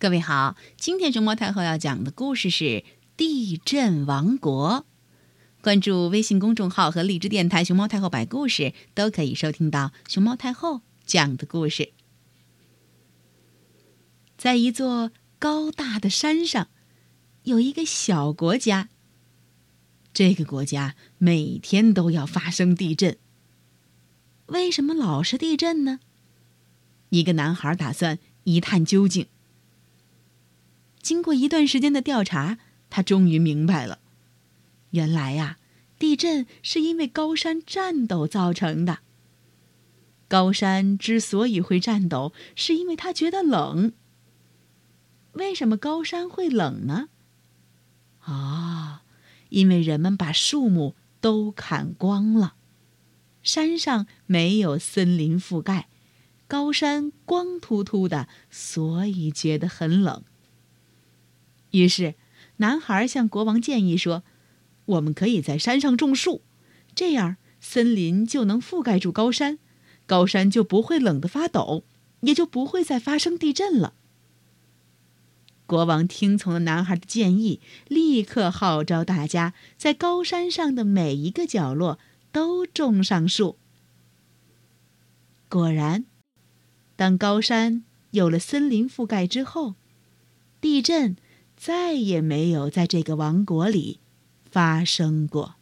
各位好，今天熊猫太后要讲的故事是《地震王国》。关注微信公众号和荔枝电台“熊猫太后摆故事”，都可以收听到熊猫太后讲的故事。在一座高大的山上，有一个小国家。这个国家每天都要发生地震。为什么老是地震呢？一个男孩打算一探究竟。经过一段时间的调查，他终于明白了，原来呀，地震是因为高山颤抖造成的。高山之所以会颤抖，是因为它觉得冷。为什么高山会冷呢？啊，因为人们把树木都砍光了，山上没有森林覆盖，高山光秃秃的，所以觉得很冷。于是，男孩向国王建议说：“我们可以在山上种树，这样森林就能覆盖住高山，高山就不会冷得发抖，也就不会再发生地震了。”国王听从了男孩的建议，立刻号召大家在高山上的每一个角落都种上树。果然，当高山有了森林覆盖之后，地震。再也没有在这个王国里发生过。